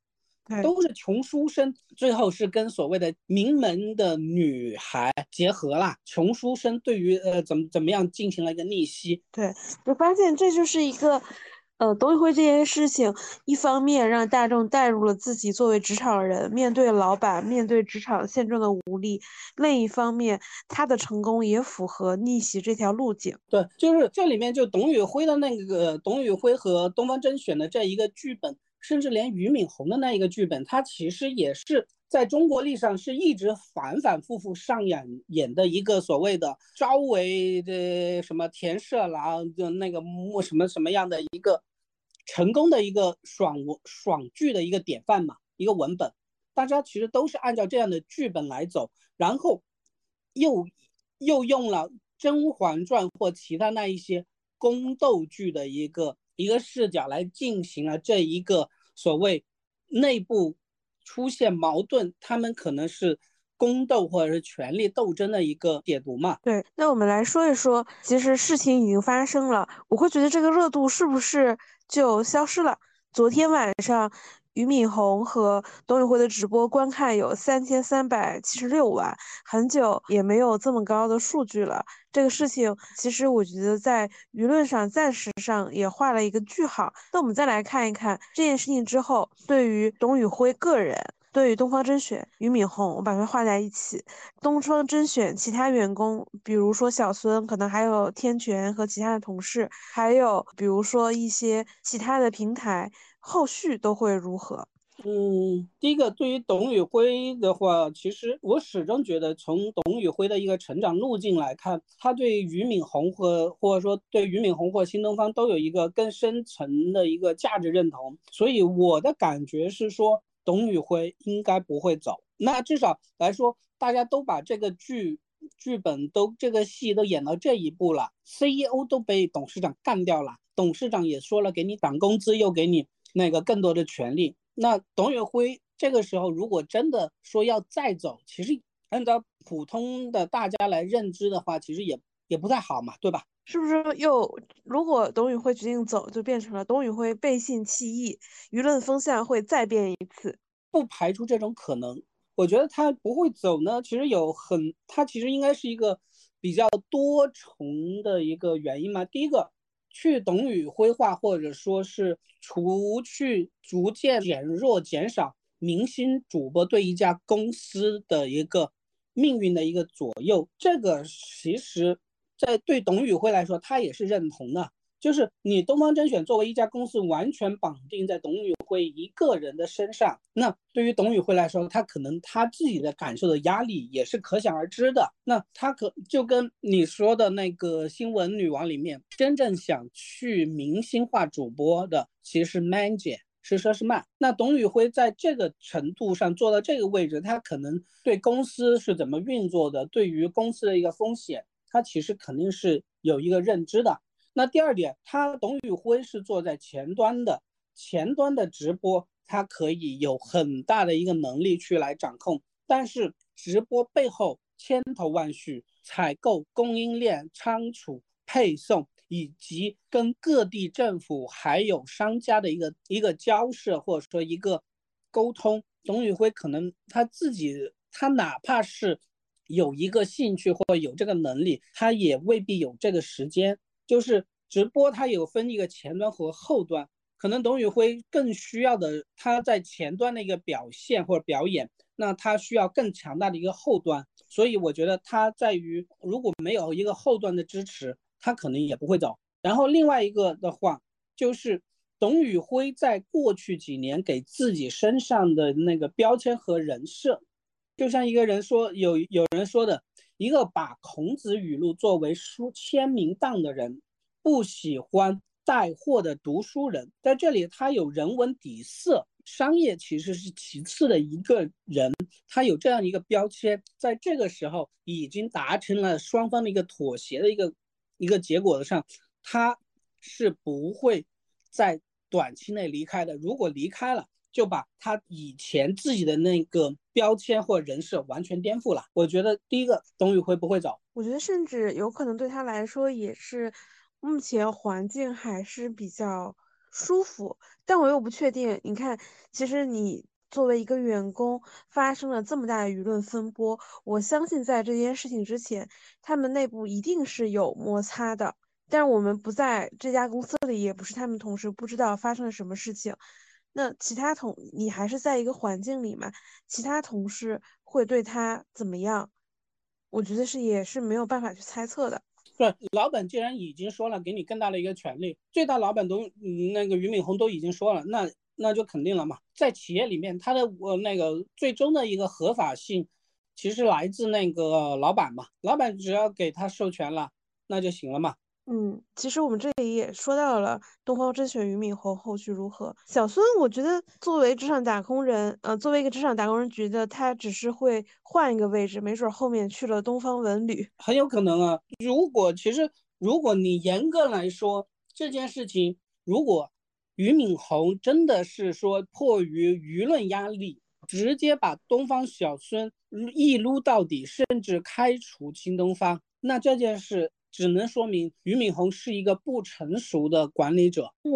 都是穷书生，最后是跟所谓的名门的女孩结合了。穷书生对于呃怎么怎么样进行了一个逆袭。对，我发现这就是一个，呃，董宇辉这件事情，一方面让大众带入了自己作为职场人面对老板、面对职场现状的无力；另一方面，他的成功也符合逆袭这条路径。对，就是这里面就董宇辉的那个董宇辉和东方甄选的这一个剧本。甚至连俞敏洪的那一个剧本，它其实也是在中国历史上是一直反反复复上演演的一个所谓的朝为的什么田舍郎的那个木什么什么样的一个成功的一个爽文爽剧的一个典范嘛，一个文本，大家其实都是按照这样的剧本来走，然后又又用了《甄嬛传》或其他那一些宫斗剧的一个。一个视角来进行了这一个所谓内部出现矛盾，他们可能是宫斗或者是权力斗争的一个解读嘛？对，那我们来说一说，其实事情已经发生了，我会觉得这个热度是不是就消失了？昨天晚上。俞敏洪和董宇辉的直播观看有三千三百七十六万，很久也没有这么高的数据了。这个事情其实我觉得在舆论上暂时上也画了一个句号。那我们再来看一看这件事情之后，对于董宇辉个人，对于东方甄选、俞敏洪，我把它画在一起。东方甄选其他员工，比如说小孙，可能还有天权和其他的同事，还有比如说一些其他的平台。后续都会如何？嗯，第一个，对于董宇辉的话，其实我始终觉得，从董宇辉的一个成长路径来看，他对俞敏洪和或者说对俞敏洪或新东方都有一个更深层的一个价值认同。所以我的感觉是说，董宇辉应该不会走。那至少来说，大家都把这个剧剧本都这个戏都演到这一步了，CEO 都被董事长干掉了，董事长也说了，给你涨工资，又给你。那个更多的权利，那董宇辉这个时候如果真的说要再走，其实按照普通的大家来认知的话，其实也也不太好嘛，对吧？是不是又如果董宇辉决定走，就变成了董宇辉背信弃义，舆论风向会再变一次？不排除这种可能。我觉得他不会走呢，其实有很，他其实应该是一个比较多重的一个原因嘛。第一个，去董宇辉化，或者说是除去逐渐减弱、减少明星主播对一家公司的一个命运的一个左右，这个其实，在对董宇辉来说，他也是认同的。就是你东方甄选作为一家公司，完全绑定在董宇辉一个人的身上。那对于董宇辉来说，他可能他自己的感受的压力也是可想而知的。那他可就跟你说的那个新闻女王里面，真正想去明星化主播的，其实是曼姐，是佘诗曼。那董宇辉在这个程度上做到这个位置，他可能对公司是怎么运作的，对于公司的一个风险，他其实肯定是有一个认知的。那第二点，他董宇辉是坐在前端的，前端的直播，他可以有很大的一个能力去来掌控。但是直播背后千头万绪，采购、供应链、仓储、配送，以及跟各地政府还有商家的一个一个交涉，或者说一个沟通，董宇辉可能他自己，他哪怕是有一个兴趣或者有这个能力，他也未必有这个时间。就是直播，它有分一个前端和后端，可能董宇辉更需要的，他在前端的一个表现或者表演，那他需要更强大的一个后端，所以我觉得他在于如果没有一个后端的支持，他可能也不会走。然后另外一个的话，就是董宇辉在过去几年给自己身上的那个标签和人设，就像一个人说，有有人说的。一个把孔子语录作为书签名档的人，不喜欢带货的读书人，在这里他有人文底色，商业其实是其次的一个人，他有这样一个标签，在这个时候已经达成了双方的一个妥协的一个一个结果的上，他是不会在短期内离开的。如果离开了，就把他以前自己的那个标签或人设完全颠覆了。我觉得第一个，董宇辉不会走。我觉得甚至有可能对他来说也是，目前环境还是比较舒服。但我又不确定。你看，其实你作为一个员工，发生了这么大的舆论风波，我相信在这件事情之前，他们内部一定是有摩擦的。但是我们不在这家公司里，也不是他们同事，不知道发生了什么事情。那其他同你还是在一个环境里嘛？其他同事会对他怎么样？我觉得是也是没有办法去猜测的。对，老板既然已经说了，给你更大的一个权利，最大老板都那个俞敏洪都已经说了，那那就肯定了嘛。在企业里面，他的我那个最终的一个合法性，其实来自那个老板嘛。老板只要给他授权了，那就行了嘛。嗯，其实我们这里也说到了东方甄选俞敏洪后续如何。小孙，我觉得作为职场打工人，呃，作为一个职场打工人，觉得他只是会换一个位置，没准后面去了东方文旅，很有可能啊。如果其实如果你严格来说这件事情，如果俞敏洪真的是说迫于舆论压力，直接把东方小孙一撸到底，甚至开除新东方，那这件事。只能说明俞敏洪是一个不成熟的管理者。对，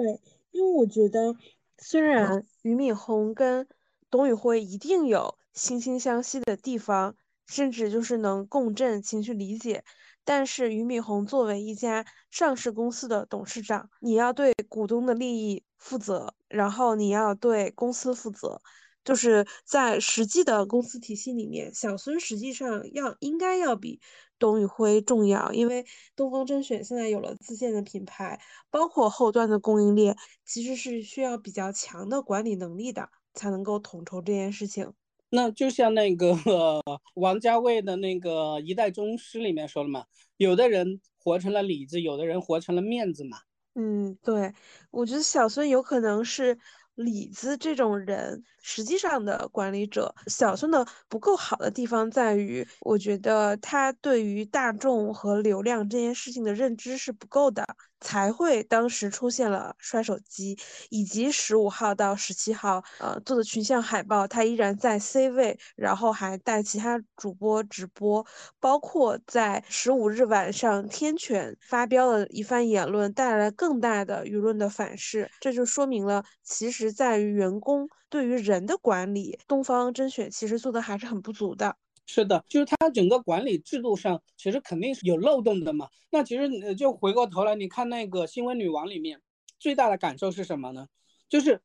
因为我觉得，虽然俞敏洪跟董宇辉一定有惺惺相惜的地方，甚至就是能共振、情绪理解，但是俞敏洪作为一家上市公司的董事长，你要对股东的利益负责，然后你要对公司负责。就是在实际的公司体系里面，小孙实际上要应该要比董宇辉重要，因为东方甄选现在有了自建的品牌，包括后端的供应链，其实是需要比较强的管理能力的，才能够统筹这件事情。那就像那个 王家卫的那个《一代宗师》里面说了嘛，有的人活成了里子，有的人活成了面子嘛。嗯，对，我觉得小孙有可能是。李子这种人，实际上的管理者，小孙的不够好的地方在于，我觉得他对于大众和流量这件事情的认知是不够的。才会当时出现了摔手机，以及十五号到十七号，呃，做的群像海报，他依然在 C 位，然后还带其他主播直播，包括在十五日晚上，天犬发飙了一番言论，带来了更大的舆论的反噬，这就说明了，其实在于员工对于人的管理，东方甄选其实做的还是很不足的。是的，就是它整个管理制度上其实肯定是有漏洞的嘛。那其实就回过头来，你看那个新闻女王里面最大的感受是什么呢？就是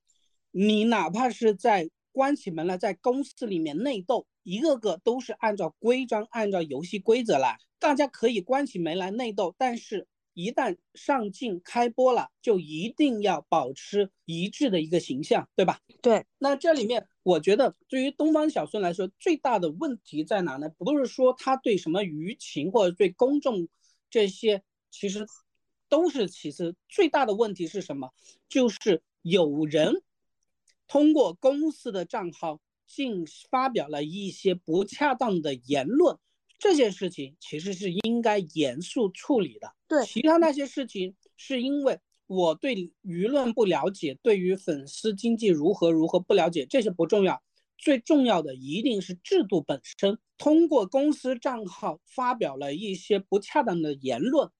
你哪怕是在关起门来在公司里面内斗，一个个都是按照规章、按照游戏规则来，大家可以关起门来内斗，但是。一旦上镜开播了，就一定要保持一致的一个形象，对吧？对。那这里面，我觉得对于东方小孙来说，最大的问题在哪呢？不是说他对什么舆情或者对公众这些，其实都是其次。最大的问题是什么？就是有人通过公司的账号进发表了一些不恰当的言论。这件事情其实是应该严肃处理的。对，其他那些事情是因为我对舆论不了解，对于粉丝经济如何如何不了解，这些不重要。最重要的一定是制度本身。通过公司账号发表了一些不恰当的言论，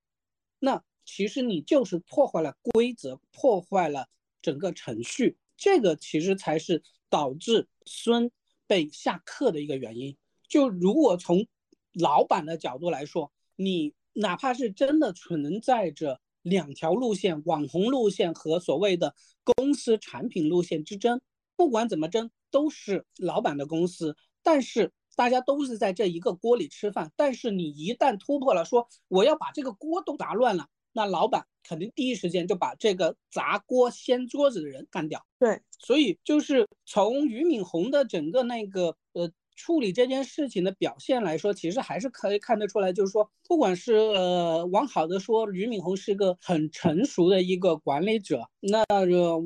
那其实你就是破坏了规则，破坏了整个程序。这个其实才是导致孙被下课的一个原因。就如果从老板的角度来说，你哪怕是真的存在着两条路线，网红路线和所谓的公司产品路线之争，不管怎么争，都是老板的公司。但是大家都是在这一个锅里吃饭。但是你一旦突破了，说我要把这个锅都砸乱了，那老板肯定第一时间就把这个砸锅掀桌子的人干掉。对，所以就是从俞敏洪的整个那个呃。处理这件事情的表现来说，其实还是可以看得出来，就是说，不管是呃往好的说，俞敏洪是个很成熟的一个管理者，那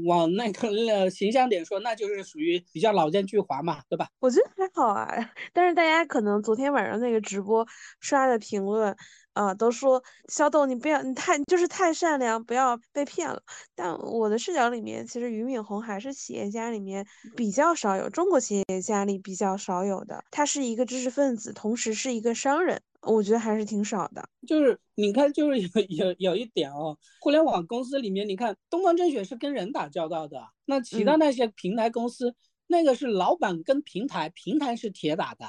往那个形象点说，那就是属于比较老奸巨猾嘛，对吧？我觉得还好啊，但是大家可能昨天晚上那个直播刷的评论。啊，都说小董你不要，你太就是太善良，不要被骗了。但我的视角里面，其实俞敏洪还是企业家里面比较少有，中国企业家里比较少有的。他是一个知识分子，同时是一个商人，我觉得还是挺少的。就是你看，就是有有有一点哦，互联网公司里面，你看东方甄选是跟人打交道的，那其他那些平台公司，那个是老板跟平台，平台是铁打的。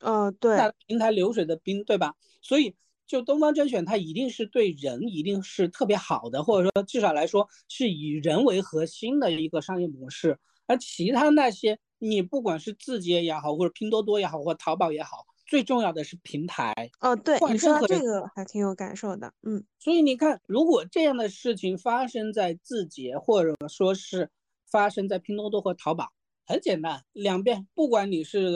嗯，对，平台流水的兵，对吧？所以。就东方甄选，它一定是对人一定是特别好的，或者说至少来说是以人为核心的一个商业模式。而其他那些，你不管是字节也好，或者拼多多也好，或淘宝也好，最重要的是平台。哦，对，你说这个还挺有感受的。嗯，所以你看，如果这样的事情发生在字节，或者说是发生在拼多多和淘宝，很简单，两边不管你是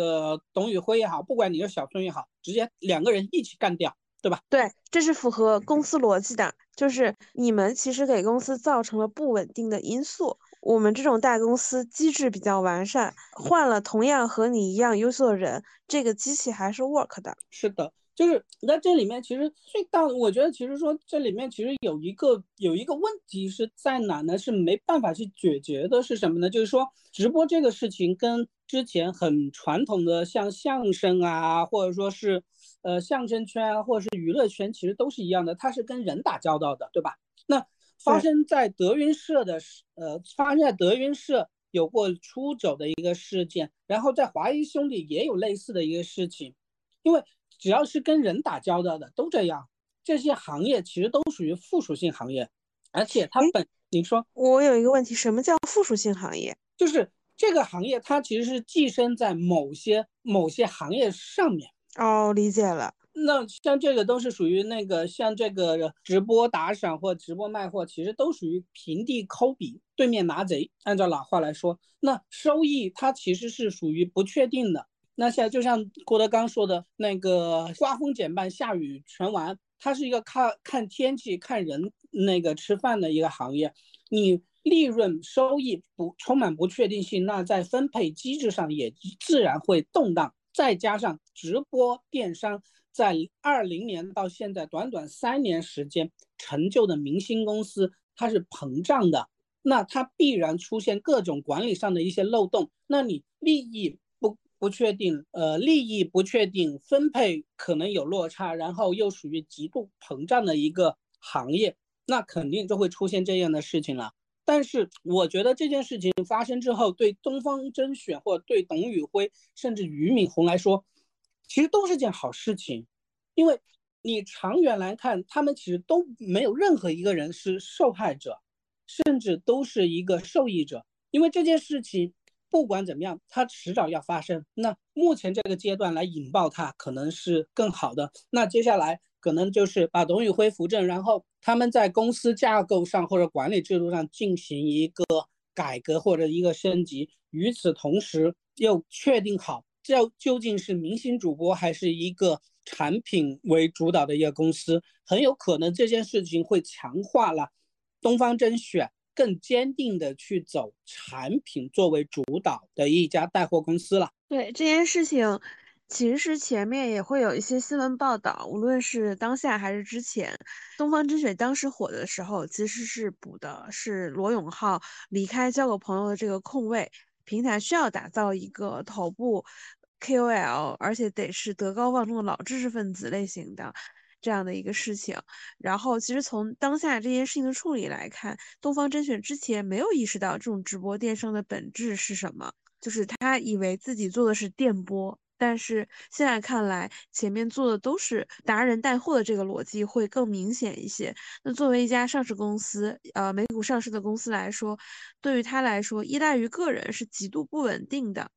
董宇辉也好，不管你是小孙也好，直接两个人一起干掉。对吧？对，这是符合公司逻辑的，就是你们其实给公司造成了不稳定的因素。我们这种大公司机制比较完善，换了同样和你一样优秀的人，这个机器还是 work 的。是的，就是那这里面，其实最大的，我觉得其实说这里面其实有一个有一个问题是在哪呢？是没办法去解决的，是什么呢？就是说直播这个事情跟之前很传统的像相声啊，或者说是。呃，相声圈啊，或者是娱乐圈，其实都是一样的，它是跟人打交道的，对吧？那发生在德云社的，呃，发生在德云社有过出走的一个事件，然后在华谊兄弟也有类似的一个事情，因为只要是跟人打交道的都这样，这些行业其实都属于附属性行业，而且它本，你说，我有一个问题，什么叫附属性行业？就是这个行业它其实是寄生在某些某些行业上面。哦，理解了。那像这个都是属于那个，像这个直播打赏或直播卖货，其实都属于平地抠笔，对面拿贼。按照老话来说，那收益它其实是属于不确定的。那像就像郭德纲说的那个“刮风减半，下雨全完”，它是一个看看天气、看人那个吃饭的一个行业。你利润收益不充满不确定性，那在分配机制上也自然会动荡。再加上直播电商在二零年到现在短短三年时间成就的明星公司，它是膨胀的，那它必然出现各种管理上的一些漏洞。那你利益不不确定，呃，利益不确定，分配可能有落差，然后又属于极度膨胀的一个行业，那肯定就会出现这样的事情了。但是我觉得这件事情发生之后，对东方甄选或对董宇辉甚至俞敏洪来说，其实都是件好事情，因为你长远来看，他们其实都没有任何一个人是受害者，甚至都是一个受益者。因为这件事情不管怎么样，它迟早要发生。那目前这个阶段来引爆它，可能是更好的。那接下来。可能就是把董宇辉扶正，然后他们在公司架构上或者管理制度上进行一个改革或者一个升级。与此同时，又确定好这究竟是明星主播还是一个产品为主导的一个公司，很有可能这件事情会强化了东方甄选更坚定的去走产品作为主导的一家带货公司了。对这件事情。其实前面也会有一些新闻报道，无论是当下还是之前，东方甄选当时火的时候，其实是补的是罗永浩离开交个朋友的这个空位，平台需要打造一个头部 KOL，而且得是德高望重的老知识分子类型的这样的一个事情。然后，其实从当下这件事情的处理来看，东方甄选之前没有意识到这种直播电商的本质是什么，就是他以为自己做的是电播。但是现在看来，前面做的都是达人带货的这个逻辑会更明显一些。那作为一家上市公司，呃，美股上市的公司来说，对于他来说，依赖于个人是极度不稳定的，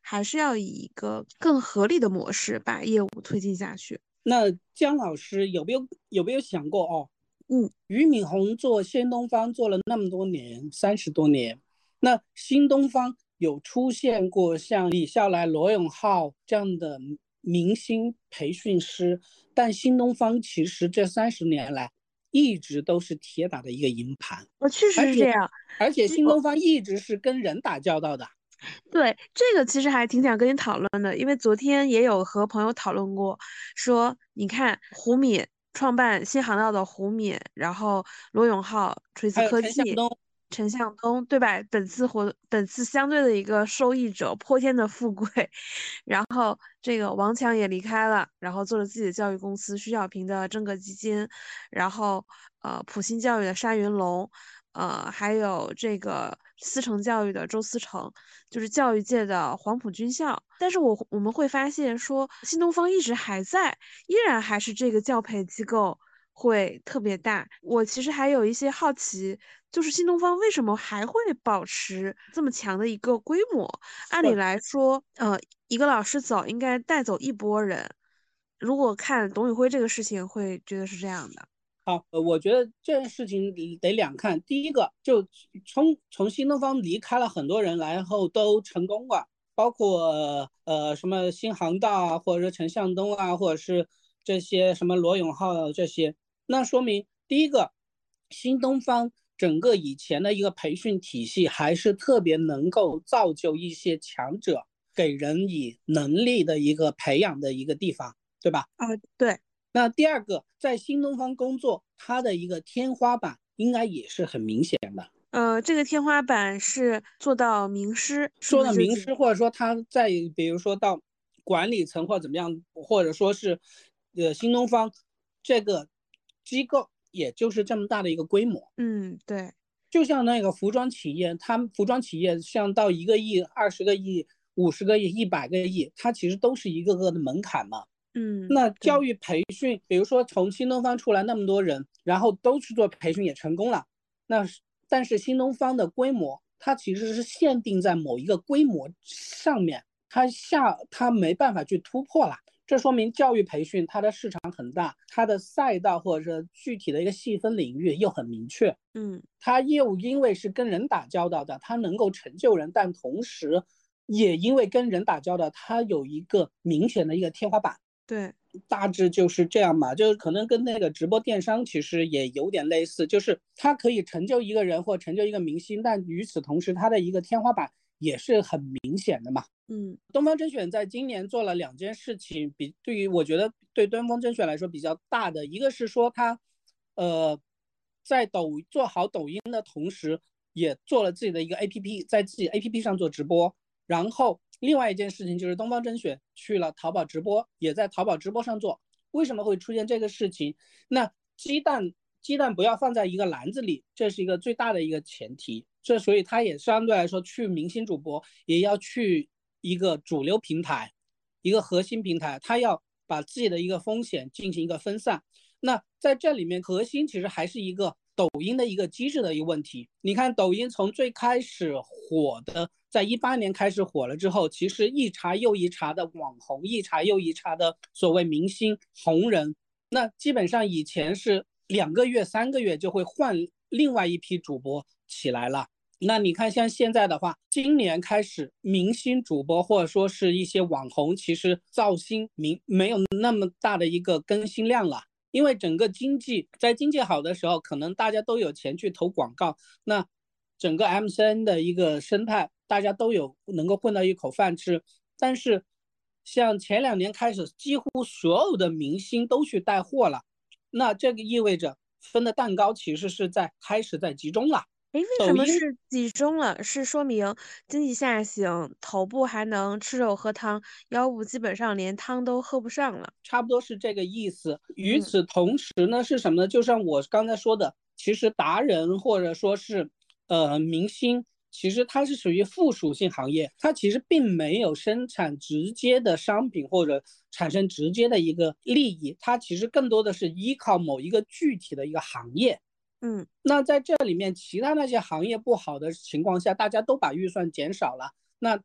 还是要以一个更合理的模式把业务推进下去。那姜老师有没有有没有想过哦？嗯，俞敏洪做新东方做了那么多年，三十多年，那新东方。有出现过像李笑来、罗永浩这样的明星培训师，但新东方其实这三十年来一直都是铁打的一个营盘。我确实是这样，而且新东方一直是跟人打交道的。对这个其实还挺想跟你讨论的，因为昨天也有和朋友讨论过，说你看胡敏创办新航道的胡敏，然后罗永浩锤子科技。陈向东陈向东对吧？本次活本次相对的一个受益者，泼天的富贵。然后这个王强也离开了，然后做了自己的教育公司，徐小平的真格基金。然后呃，普信教育的沙云龙，呃，还有这个思成教育的周思成，就是教育界的黄埔军校。但是我我们会发现说，新东方一直还在，依然还是这个教培机构。会特别大，我其实还有一些好奇，就是新东方为什么还会保持这么强的一个规模？按理来说，呃，一个老师走应该带走一波人。如果看董宇辉这个事情，会觉得是这样的。好，呃，我觉得这件事情得两看。第一个，就从从新东方离开了很多人，然后都成功了，包括呃什么新航道啊，或者说陈向东啊，或者是这些什么罗永浩这些。那说明，第一个，新东方整个以前的一个培训体系还是特别能够造就一些强者，给人以能力的一个培养的一个地方，对吧？啊，对。那第二个，在新东方工作，它的一个天花板应该也是很明显的。呃，这个天花板是做到名师，说到名师，或者说他在比如说到管理层或怎么样，或者说是，呃，新东方这个。机构也就是这么大的一个规模，嗯，对，就像那个服装企业，他们服装企业像到一个亿、二十个亿、五十个亿、一百个亿，它其实都是一个个的门槛嘛，嗯，那教育培训，比如说从新东方出来那么多人，然后都去做培训也成功了，那但是新东方的规模，它其实是限定在某一个规模上面，它下它没办法去突破了。这说明教育培训它的市场很大，它的赛道或者是具体的一个细分领域又很明确。嗯，它业务因为是跟人打交道的，它能够成就人，但同时也因为跟人打交道，它有一个明显的一个天花板。对，大致就是这样嘛，就是可能跟那个直播电商其实也有点类似，就是它可以成就一个人或成就一个明星，但与此同时，它的一个天花板也是很明显的嘛。嗯，东方甄选在今年做了两件事情，比对于我觉得对东方甄选来说比较大的，一个是说它，呃，在抖做好抖音的同时，也做了自己的一个 APP，在自己 APP 上做直播，然后。另外一件事情就是东方甄选去了淘宝直播，也在淘宝直播上做。为什么会出现这个事情？那鸡蛋鸡蛋不要放在一个篮子里，这是一个最大的一个前提。这所以它也相对来说去明星主播，也要去一个主流平台，一个核心平台，它要把自己的一个风险进行一个分散。那在这里面，核心其实还是一个。抖音的一个机制的一个问题，你看抖音从最开始火的，在一八年开始火了之后，其实一茬又一茬的网红，一茬又一茬的所谓明星红人，那基本上以前是两个月、三个月就会换另外一批主播起来了。那你看像现在的话，今年开始明星主播或者说是一些网红，其实造星明没有那么大的一个更新量了。因为整个经济在经济好的时候，可能大家都有钱去投广告，那整个 MCN 的一个生态，大家都有能够混到一口饭吃。但是，像前两年开始，几乎所有的明星都去带货了，那这个意味着分的蛋糕其实是在开始在集中了。哎，为什么是集中了？是说明经济下行，头部还能吃肉喝汤，腰部基本上连汤都喝不上了，差不多是这个意思。与此同时呢，是什么呢？就像我刚才说的，其实达人或者说是呃明星，其实它是属于附属性行业，它其实并没有生产直接的商品或者产生直接的一个利益，它其实更多的是依靠某一个具体的一个行业。嗯，那在这里面，其他那些行业不好的情况下，大家都把预算减少了，那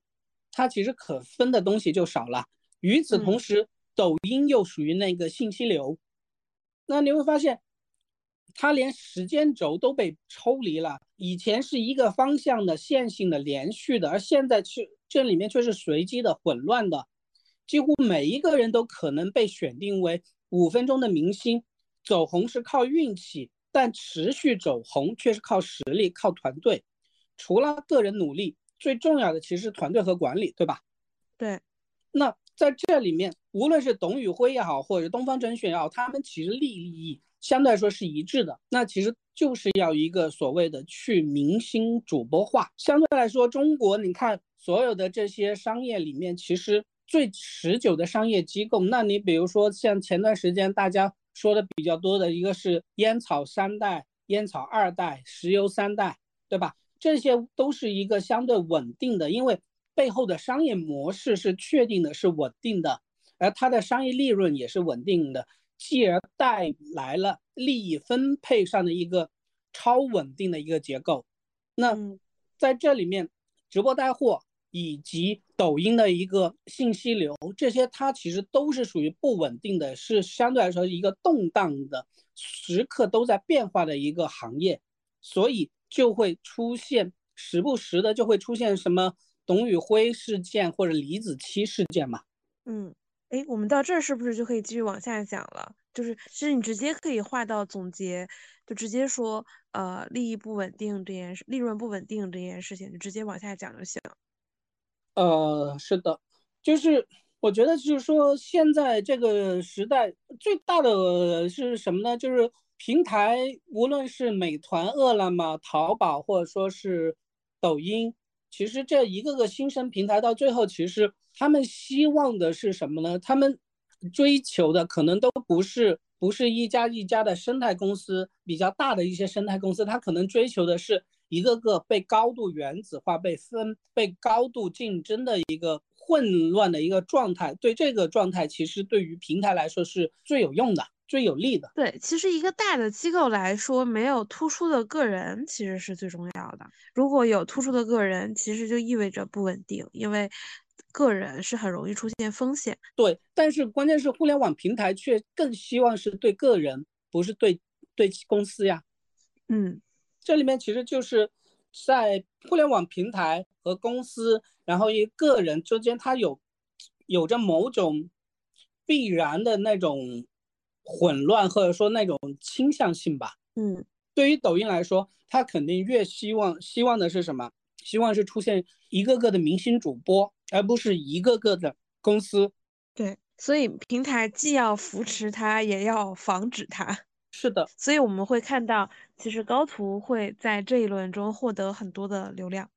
它其实可分的东西就少了。与此同时，抖音又属于那个信息流，那你会发现，它连时间轴都被抽离了。以前是一个方向的线性的连续的，而现在却这里面却是随机的混乱的，几乎每一个人都可能被选定为五分钟的明星，走红是靠运气。但持续走红却是靠实力、靠团队。除了个人努力，最重要的其实是团队和管理，对吧？对。那在这里面，无论是董宇辉也好，或者东方甄选也好，他们其实利益相对来说是一致的。那其实就是要一个所谓的去明星主播化。相对来说，中国你看所有的这些商业里面，其实最持久的商业机构，那你比如说像前段时间大家。说的比较多的一个是烟草三代、烟草二代、石油三代，对吧？这些都是一个相对稳定的，因为背后的商业模式是确定的，是稳定的，而它的商业利润也是稳定的，继而带来了利益分配上的一个超稳定的一个结构。那在这里面，直播带货。以及抖音的一个信息流，这些它其实都是属于不稳定的，是相对来说一个动荡的，时刻都在变化的一个行业，所以就会出现时不时的就会出现什么董宇辉事件或者李子柒事件嘛。嗯，哎，我们到这儿是不是就可以继续往下讲了？就是其实你直接可以画到总结，就直接说呃利益不稳定这件事，利润不稳定这件事情，就直接往下讲就行。呃，是的，就是我觉得，就是说，现在这个时代最大的是什么呢？就是平台，无论是美团、饿了么、淘宝，或者说是抖音，其实这一个个新生平台，到最后，其实他们希望的是什么呢？他们追求的可能都不是不是一家一家的生态公司，比较大的一些生态公司，他可能追求的是。一个个被高度原子化、被分、被高度竞争的一个混乱的一个状态，对这个状态，其实对于平台来说是最有用的、最有利的。对，其实一个大的机构来说，没有突出的个人其实是最重要的。如果有突出的个人，其实就意味着不稳定，因为个人是很容易出现风险。对，但是关键是互联网平台却更希望是对个人，不是对对公司呀。嗯。这里面其实就是在互联网平台和公司，然后一个人之间，它有有着某种必然的那种混乱，或者说那种倾向性吧。嗯，对于抖音来说，它肯定越希望希望的是什么？希望是出现一个个的明星主播，而不是一个个的公司。对，所以平台既要扶持它，也要防止它。是的，所以我们会看到，其实高图会在这一轮中获得很多的流量。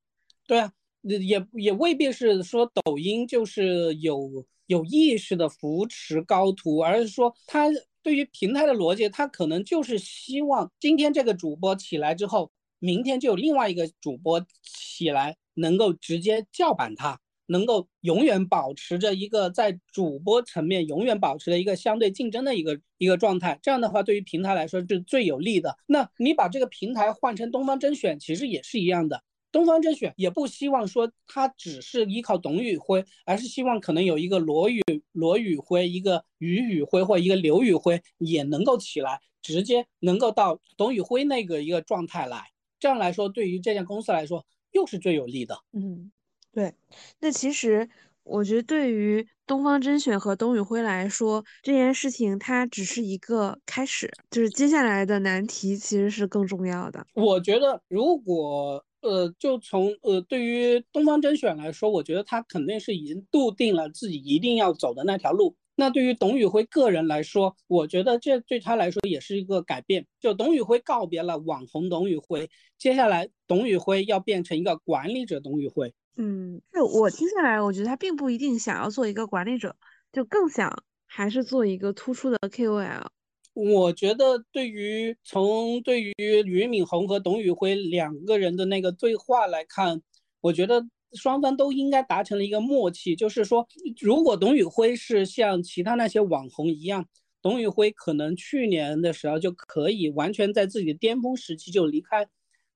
对啊，也也未必是说抖音就是有有意识的扶持高图，而是说它对于平台的逻辑，它可能就是希望今天这个主播起来之后，明天就有另外一个主播起来，能够直接叫板他。能够永远保持着一个在主播层面永远保持着一个相对竞争的一个一个状态，这样的话对于平台来说是最有利的。那你把这个平台换成东方甄选，其实也是一样的。东方甄选也不希望说它只是依靠董宇辉，而是希望可能有一个罗宇罗宇辉、一个于宇辉或一个刘宇辉也能够起来，直接能够到董宇辉那个一个状态来。这样来说，对于这家公司来说又是最有利的。嗯。对，那其实我觉得对于东方甄选和董宇辉来说，这件事情它只是一个开始，就是接下来的难题其实是更重要的。我觉得，如果呃，就从呃，对于东方甄选来说，我觉得他肯定是已经笃定了自己一定要走的那条路。那对于董宇辉个人来说，我觉得这对他来说也是一个改变。就董宇辉告别了网红董宇辉，接下来董宇辉要变成一个管理者董宇辉。嗯，就我听下来，我觉得他并不一定想要做一个管理者，就更想还是做一个突出的 KOL。我觉得，对于从对于俞敏洪和董宇辉两个人的那个对话来看，我觉得双方都应该达成了一个默契，就是说，如果董宇辉是像其他那些网红一样，董宇辉可能去年的时候就可以完全在自己的巅峰时期就离开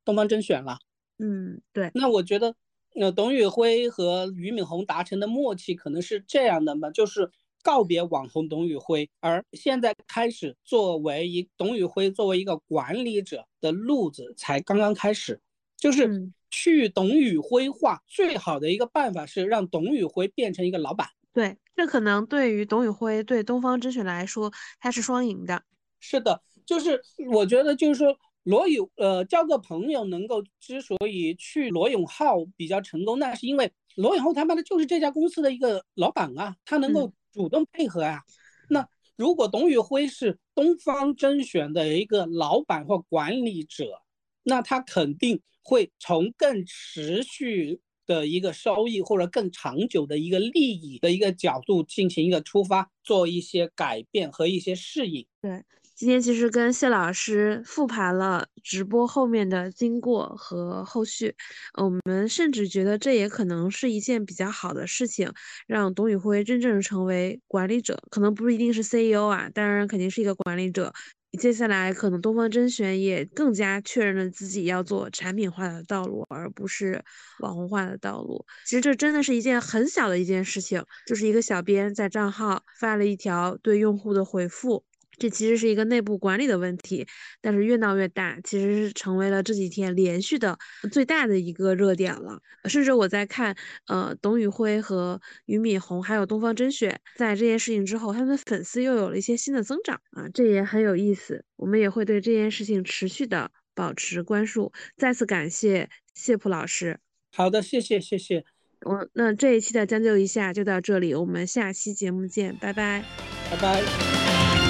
东方甄选了。嗯，对。那我觉得。那董宇辉和俞敏洪达成的默契可能是这样的嘛，就是告别网红董宇辉，而现在开始作为一董宇辉作为一个管理者的路子才刚刚开始，就是去董宇辉化最好的一个办法是让董宇辉变成一个老板。对，这可能对于董宇辉对东方甄选来说，它是双赢的。是的，就是我觉得就是说。罗永呃交个朋友能够之所以去罗永浩比较成功，那是因为罗永浩他妈的就是这家公司的一个老板啊，他能够主动配合啊。那如果董宇辉是东方甄选的一个老板或管理者，那他肯定会从更持续的一个收益或者更长久的一个利益的一个角度进行一个出发，做一些改变和一些适应。对。今天其实跟谢老师复盘了直播后面的经过和后续，我们甚至觉得这也可能是一件比较好的事情，让董宇辉真正成为管理者，可能不一定是 CEO 啊，当然肯定是一个管理者。接下来可能东方甄选也更加确认了自己要做产品化的道路，而不是网红化的道路。其实这真的是一件很小的一件事情，就是一个小编在账号发了一条对用户的回复。这其实是一个内部管理的问题，但是越闹越大，其实是成为了这几天连续的最大的一个热点了。甚至我在看，呃，董宇辉和俞敏洪还有东方甄选在这件事情之后，他们的粉丝又有了一些新的增长啊，这也很有意思。我们也会对这件事情持续的保持关注。再次感谢谢普老师。好的，谢谢谢谢。我那这一期的将就一下就到这里，我们下期节目见，拜拜，拜拜。